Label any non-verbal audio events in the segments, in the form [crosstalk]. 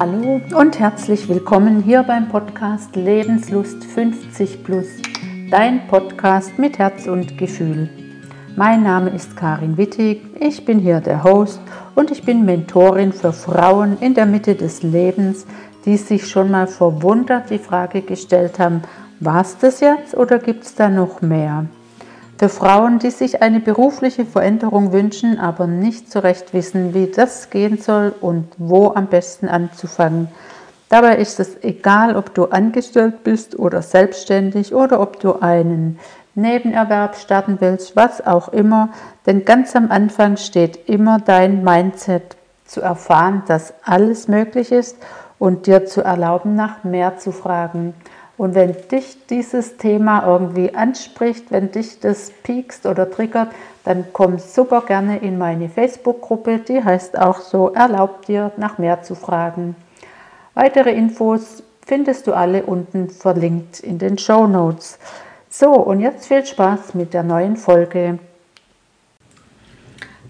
Hallo und herzlich willkommen hier beim Podcast Lebenslust 50 Plus, dein Podcast mit Herz und Gefühl. Mein Name ist Karin Wittig, ich bin hier der Host und ich bin Mentorin für Frauen in der Mitte des Lebens, die sich schon mal verwundert die Frage gestellt haben, war es das jetzt oder gibt es da noch mehr? Für Frauen, die sich eine berufliche Veränderung wünschen, aber nicht so recht wissen, wie das gehen soll und wo am besten anzufangen. Dabei ist es egal, ob du angestellt bist oder selbstständig oder ob du einen Nebenerwerb starten willst, was auch immer, denn ganz am Anfang steht immer dein Mindset zu erfahren, dass alles möglich ist und dir zu erlauben, nach mehr zu fragen. Und wenn dich dieses Thema irgendwie anspricht, wenn dich das piekst oder triggert, dann komm super gerne in meine Facebook-Gruppe, die heißt auch so, erlaubt dir nach mehr zu fragen. Weitere Infos findest du alle unten verlinkt in den Show Notes. So, und jetzt viel Spaß mit der neuen Folge.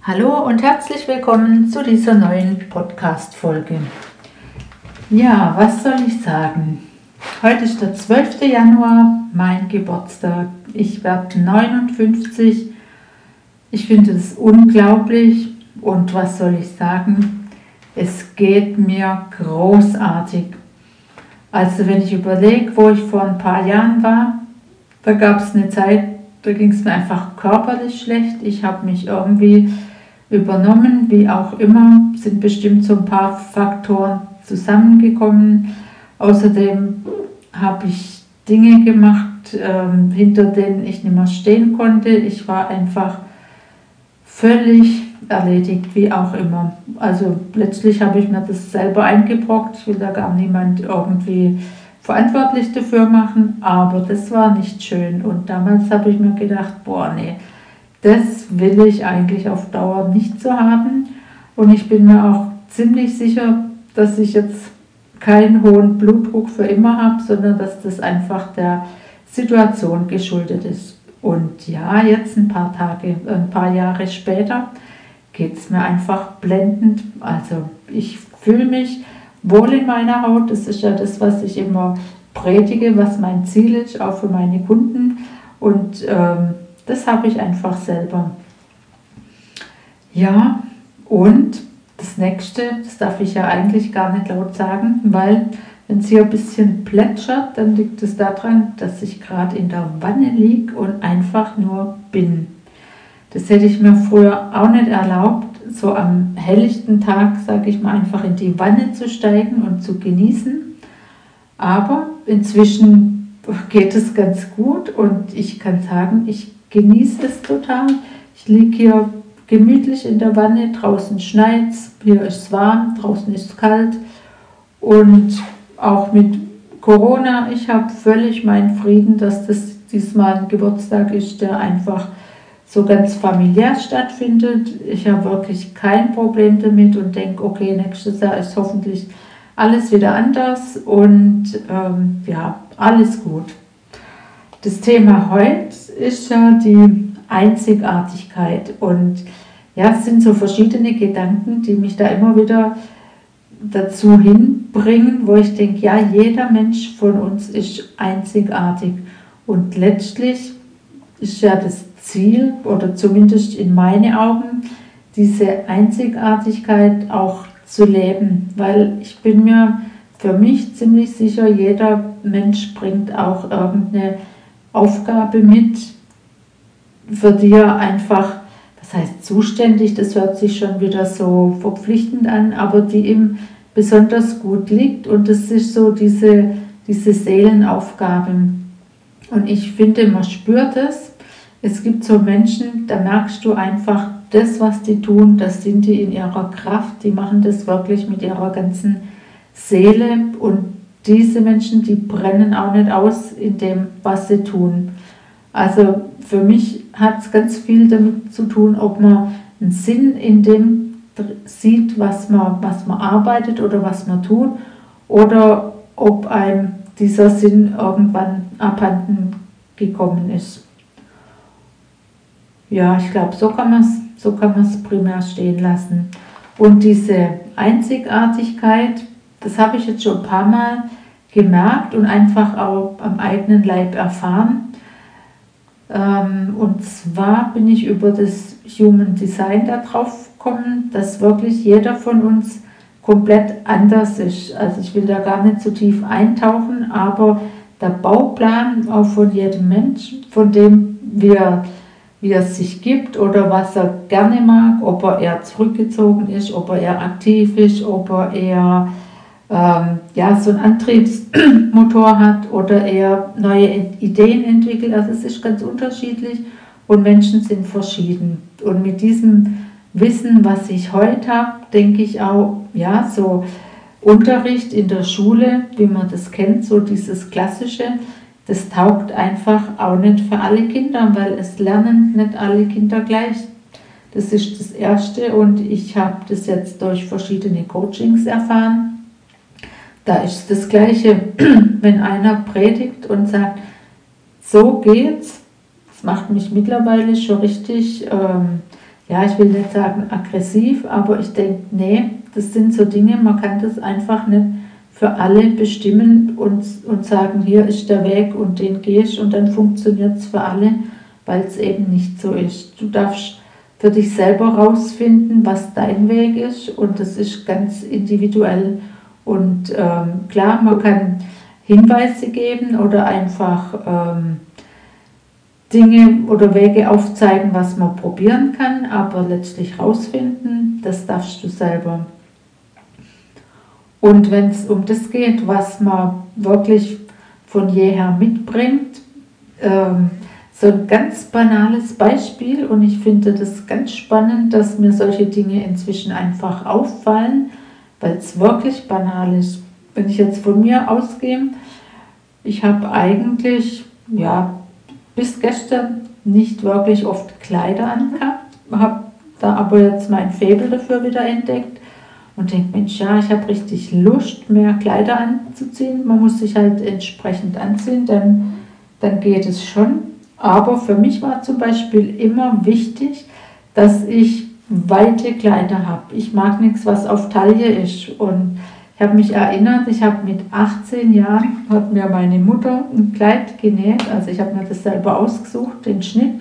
Hallo und herzlich willkommen zu dieser neuen Podcast-Folge. Ja, was soll ich sagen? Heute ist der 12. Januar, mein Geburtstag. Ich werde 59. Ich finde es unglaublich und was soll ich sagen? Es geht mir großartig. Also wenn ich überlege, wo ich vor ein paar Jahren war, da gab es eine Zeit, da ging es mir einfach körperlich schlecht. Ich habe mich irgendwie übernommen, wie auch immer, sind bestimmt so ein paar Faktoren zusammengekommen. Außerdem habe ich Dinge gemacht, ähm, hinter denen ich nicht mehr stehen konnte. Ich war einfach völlig erledigt, wie auch immer. Also letztlich habe ich mir das selber eingebrockt. Ich will da gar niemand irgendwie verantwortlich dafür machen, aber das war nicht schön. Und damals habe ich mir gedacht, boah, nee, das will ich eigentlich auf Dauer nicht so haben. Und ich bin mir auch ziemlich sicher, dass ich jetzt keinen hohen Blutdruck für immer habe, sondern dass das einfach der Situation geschuldet ist. Und ja, jetzt ein paar Tage, ein paar Jahre später geht es mir einfach blendend. Also ich fühle mich wohl in meiner Haut. Das ist ja das, was ich immer predige, was mein Ziel ist, auch für meine Kunden. Und ähm, das habe ich einfach selber. Ja, und das nächste, das darf ich ja eigentlich gar nicht laut sagen, weil wenn es hier ein bisschen plätschert, dann liegt es daran, dass ich gerade in der Wanne liege und einfach nur bin. Das hätte ich mir früher auch nicht erlaubt, so am helllichten Tag, sage ich mal, einfach in die Wanne zu steigen und zu genießen. Aber inzwischen geht es ganz gut und ich kann sagen, ich genieße es total. Ich liege hier gemütlich in der Wanne. Draußen schneit es, hier ist es warm, draußen ist es kalt. Und auch mit Corona, ich habe völlig meinen Frieden, dass das diesmal ein Geburtstag ist, der einfach so ganz familiär stattfindet. Ich habe wirklich kein Problem damit und denke, okay, nächstes Jahr ist hoffentlich alles wieder anders und ähm, ja, alles gut. Das Thema heute ist ja die Einzigartigkeit. Und ja, es sind so verschiedene Gedanken, die mich da immer wieder dazu hinbringen, wo ich denke, ja, jeder Mensch von uns ist einzigartig. Und letztlich ist ja das Ziel, oder zumindest in meinen Augen, diese Einzigartigkeit auch zu leben. Weil ich bin mir für mich ziemlich sicher, jeder Mensch bringt auch irgendeine Aufgabe mit, für die er einfach, das heißt zuständig, das hört sich schon wieder so verpflichtend an, aber die ihm besonders gut liegt und das ist so diese, diese Seelenaufgabe. Und ich finde, man spürt es. Es gibt so Menschen, da merkst du einfach, das, was die tun, das sind die in ihrer Kraft, die machen das wirklich mit ihrer ganzen Seele und diese Menschen, die brennen auch nicht aus in dem, was sie tun. Also für mich hat es ganz viel damit zu tun, ob man einen Sinn in dem sieht, was man, was man arbeitet oder was man tut, oder ob einem dieser Sinn irgendwann abhanden gekommen ist. Ja, ich glaube, so kann man es so primär stehen lassen. Und diese Einzigartigkeit, das habe ich jetzt schon ein paar Mal gemerkt und einfach auch am eigenen Leib erfahren. Ähm, und zwar bin ich über das Human Design darauf gekommen, dass wirklich jeder von uns komplett anders ist. Also ich will da gar nicht zu tief eintauchen, aber der Bauplan auch von jedem Menschen, von dem wir wie er sich gibt oder was er gerne mag, ob er eher zurückgezogen ist, ob er eher aktiv ist, ob er eher ähm, ja, so einen Antriebsmotor hat oder eher neue Ideen entwickelt. Also es ist ganz unterschiedlich und Menschen sind verschieden. Und mit diesem Wissen, was ich heute habe, denke ich auch, ja, so Unterricht in der Schule, wie man das kennt, so dieses klassische, das taugt einfach auch nicht für alle Kinder, weil es lernen nicht alle Kinder gleich. Das ist das Erste und ich habe das jetzt durch verschiedene Coachings erfahren. Da ist das Gleiche, [clears throat] wenn einer predigt und sagt, so geht's. Das macht mich mittlerweile schon richtig, ähm, ja, ich will nicht sagen aggressiv, aber ich denke, nee, das sind so Dinge, man kann das einfach nicht für alle bestimmen und, und sagen, hier ist der Weg und den gehst und dann funktioniert es für alle, weil es eben nicht so ist. Du darfst für dich selber rausfinden, was dein Weg ist und das ist ganz individuell. Und ähm, klar, man kann Hinweise geben oder einfach ähm, Dinge oder Wege aufzeigen, was man probieren kann, aber letztlich rausfinden, das darfst du selber. Und wenn es um das geht, was man wirklich von jeher mitbringt, ähm, so ein ganz banales Beispiel und ich finde das ganz spannend, dass mir solche Dinge inzwischen einfach auffallen, weil es wirklich banal ist. Wenn ich jetzt von mir ausgehe, ich habe eigentlich ja bis gestern nicht wirklich oft Kleider angehabt, habe da aber jetzt mein Faible dafür wieder entdeckt und denkt, Mensch, ja, ich habe richtig Lust, mehr Kleider anzuziehen. Man muss sich halt entsprechend anziehen, dann, dann geht es schon. Aber für mich war zum Beispiel immer wichtig, dass ich weite Kleider habe. Ich mag nichts, was auf Taille ist. Und ich habe mich erinnert, ich habe mit 18 Jahren, hat mir meine Mutter ein Kleid genäht. Also ich habe mir das selber ausgesucht, den Schnitt.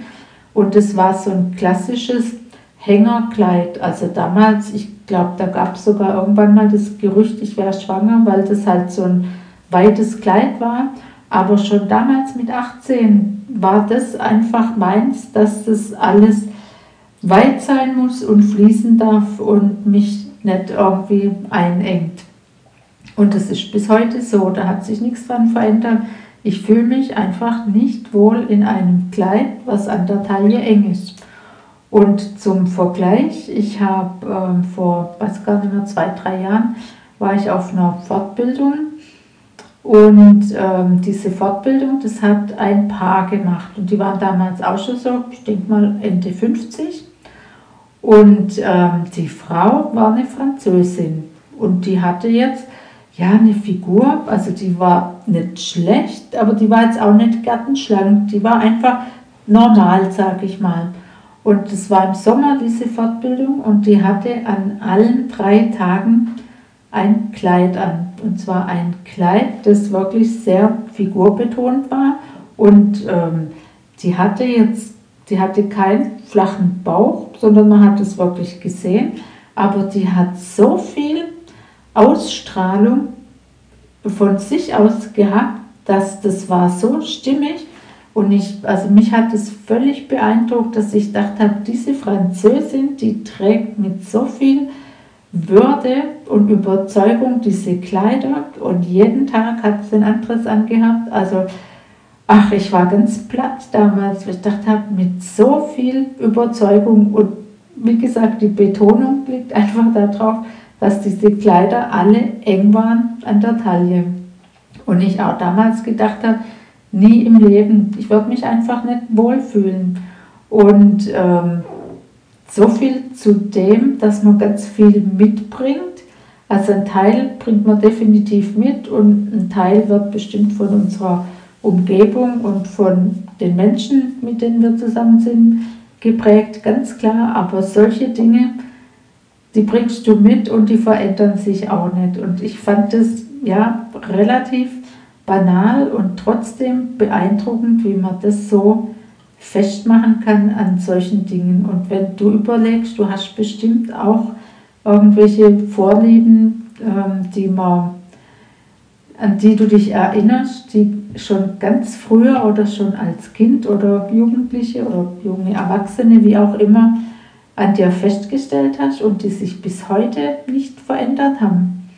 Und es war so ein klassisches Hängerkleid. Also damals, ich glaube, da gab es sogar irgendwann mal das Gerücht, ich wäre schwanger, weil das halt so ein weites Kleid war. Aber schon damals mit 18 war das einfach meins, dass das alles weit sein muss und fließen darf und mich nicht irgendwie einengt. Und das ist bis heute so, da hat sich nichts dran verändert. Ich fühle mich einfach nicht wohl in einem Kleid, was an der Taille eng ist. Und zum Vergleich, ich habe äh, vor, weiß gar nicht mehr, zwei, drei Jahren, war ich auf einer Fortbildung. Und ähm, diese Fortbildung, das hat ein Paar gemacht. Und die waren damals auch schon so, ich denke mal Ende 50 und ähm, die Frau war eine Französin. Und die hatte jetzt ja eine Figur, also die war nicht schlecht, aber die war jetzt auch nicht gartenschlank, die war einfach normal, sag ich mal. Und es war im Sommer diese Fortbildung und die hatte an allen drei Tagen ein Kleid an. Und zwar ein Kleid, das wirklich sehr figurbetont war. Und ähm, die hatte jetzt, die hatte keinen flachen Bauch, sondern man hat es wirklich gesehen. Aber die hat so viel Ausstrahlung von sich aus gehabt, dass das war so stimmig und ich, also mich hat es völlig beeindruckt, dass ich dachte habe, diese Französin, die trägt mit so viel Würde und Überzeugung diese Kleider und jeden Tag hat sie ein anderes angehabt. Also, ach, ich war ganz platt damals, weil ich dachte habe, mit so viel Überzeugung und wie gesagt, die Betonung liegt einfach darauf, dass diese Kleider alle eng waren an der Taille. Und ich auch damals gedacht habe, Nie im Leben. Ich würde mich einfach nicht wohlfühlen. Und ähm, so viel zu dem, dass man ganz viel mitbringt. Also ein Teil bringt man definitiv mit und ein Teil wird bestimmt von unserer Umgebung und von den Menschen, mit denen wir zusammen sind, geprägt, ganz klar. Aber solche Dinge, die bringst du mit und die verändern sich auch nicht. Und ich fand es ja relativ banal und trotzdem beeindruckend, wie man das so festmachen kann an solchen Dingen. Und wenn du überlegst, du hast bestimmt auch irgendwelche Vorlieben, ähm, die man, an die du dich erinnerst, die schon ganz früher oder schon als Kind oder Jugendliche oder junge Erwachsene, wie auch immer, an dir festgestellt hast und die sich bis heute nicht verändert haben.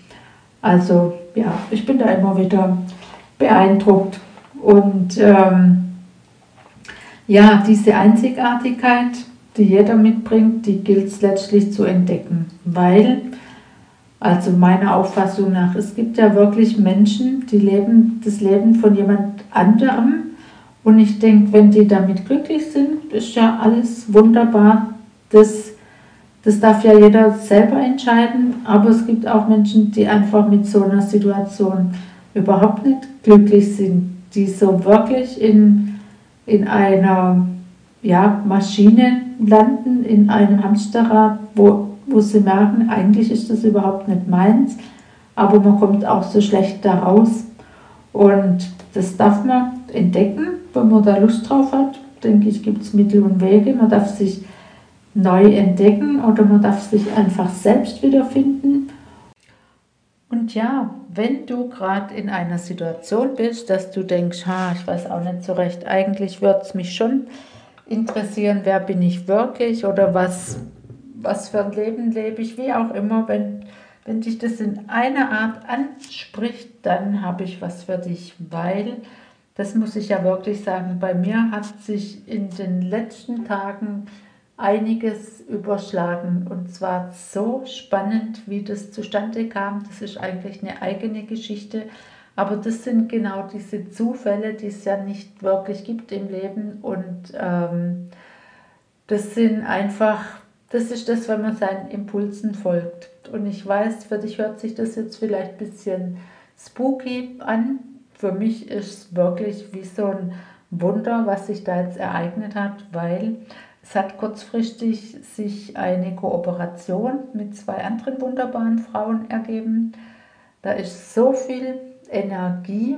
Also ja, ich bin da immer wieder beeindruckt. Und ähm, ja, diese Einzigartigkeit, die jeder mitbringt, die gilt es letztlich zu entdecken, weil, also meiner Auffassung nach, es gibt ja wirklich Menschen, die leben das Leben von jemand anderem und ich denke, wenn die damit glücklich sind, ist ja alles wunderbar. Das, das darf ja jeder selber entscheiden, aber es gibt auch Menschen, die einfach mit so einer Situation überhaupt nicht glücklich sind, die so wirklich in, in einer ja, Maschine landen, in einem Hamsterrad, wo, wo sie merken, eigentlich ist das überhaupt nicht meins, aber man kommt auch so schlecht da raus. Und das darf man entdecken, wenn man da Lust drauf hat. Denke ich, gibt es Mittel und Wege. Man darf sich neu entdecken oder man darf sich einfach selbst wiederfinden. Und ja, wenn du gerade in einer Situation bist, dass du denkst, ha, ich weiß auch nicht so recht, eigentlich würde es mich schon interessieren, wer bin ich wirklich oder was, was für ein Leben lebe ich, wie auch immer, wenn, wenn dich das in einer Art anspricht, dann habe ich was für dich, weil, das muss ich ja wirklich sagen, bei mir hat sich in den letzten Tagen einiges überschlagen. Und zwar so spannend, wie das zustande kam. Das ist eigentlich eine eigene Geschichte. Aber das sind genau diese Zufälle, die es ja nicht wirklich gibt im Leben. Und ähm, das sind einfach, das ist das, wenn man seinen Impulsen folgt. Und ich weiß, für dich hört sich das jetzt vielleicht ein bisschen spooky an. Für mich ist es wirklich wie so ein Wunder, was sich da jetzt ereignet hat, weil es hat kurzfristig sich eine Kooperation mit zwei anderen wunderbaren Frauen ergeben. Da ist so viel Energie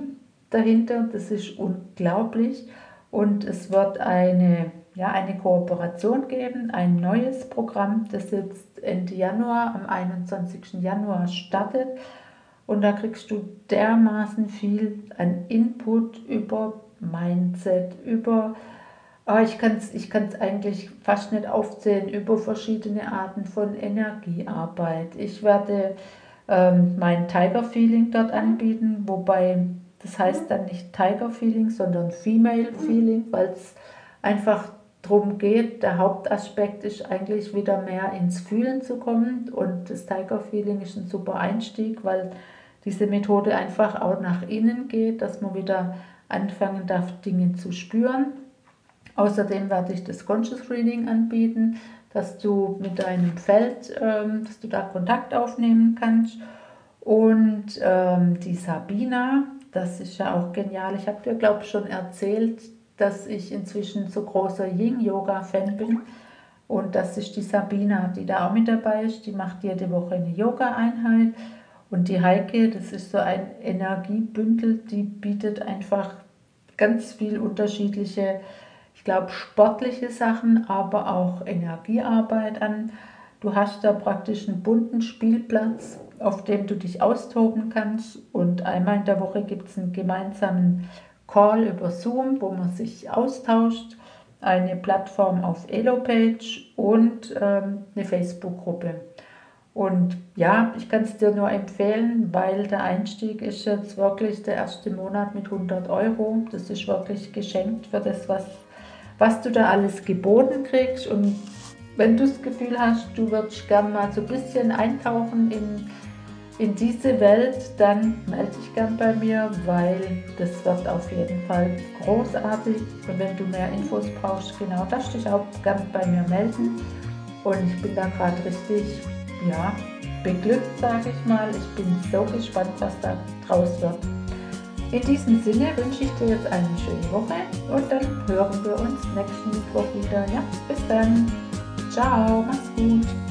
dahinter, das ist unglaublich. Und es wird eine, ja, eine Kooperation geben, ein neues Programm, das jetzt Ende Januar, am 21. Januar startet. Und da kriegst du dermaßen viel an Input über Mindset, über Ah, ich kann es ich kann's eigentlich fast nicht aufzählen über verschiedene Arten von Energiearbeit. Ich werde ähm, mein Tiger Feeling dort anbieten, wobei das heißt dann nicht Tiger Feeling, sondern Female Feeling, weil es einfach darum geht, der Hauptaspekt ist eigentlich wieder mehr ins Fühlen zu kommen und das Tiger Feeling ist ein super Einstieg, weil diese Methode einfach auch nach innen geht, dass man wieder anfangen darf, Dinge zu spüren Außerdem werde ich das Conscious Reading anbieten, dass du mit deinem Feld, ähm, dass du da Kontakt aufnehmen kannst. Und ähm, die Sabina, das ist ja auch genial. Ich habe dir, glaube ich, schon erzählt, dass ich inzwischen so großer Yin-Yoga-Fan bin. Und das ist die Sabina, die da auch mit dabei ist. Die macht jede Woche eine Yoga-Einheit. Und die Heike, das ist so ein Energiebündel, die bietet einfach ganz viel unterschiedliche ich glaube, sportliche Sachen, aber auch Energiearbeit an. Du hast da praktisch einen bunten Spielplatz, auf dem du dich austoben kannst. Und einmal in der Woche gibt es einen gemeinsamen Call über Zoom, wo man sich austauscht, eine Plattform auf Elopage und ähm, eine Facebook-Gruppe. Und ja, ich kann es dir nur empfehlen, weil der Einstieg ist jetzt wirklich der erste Monat mit 100 Euro. Das ist wirklich geschenkt für das, was was du da alles geboten kriegst und wenn du das Gefühl hast, du würdest gerne mal so ein bisschen eintauchen in, in diese Welt, dann melde dich gern bei mir, weil das wird auf jeden Fall großartig. Und wenn du mehr Infos brauchst, genau, darfst dich auch gern bei mir melden. Und ich bin da gerade richtig, ja, beglückt, sage ich mal. Ich bin so gespannt, was da draus wird. In diesem Sinne wünsche ich dir jetzt eine schöne Woche und dann hören wir uns nächsten Mittwoch wieder. Ja, bis dann. Ciao, mach's gut.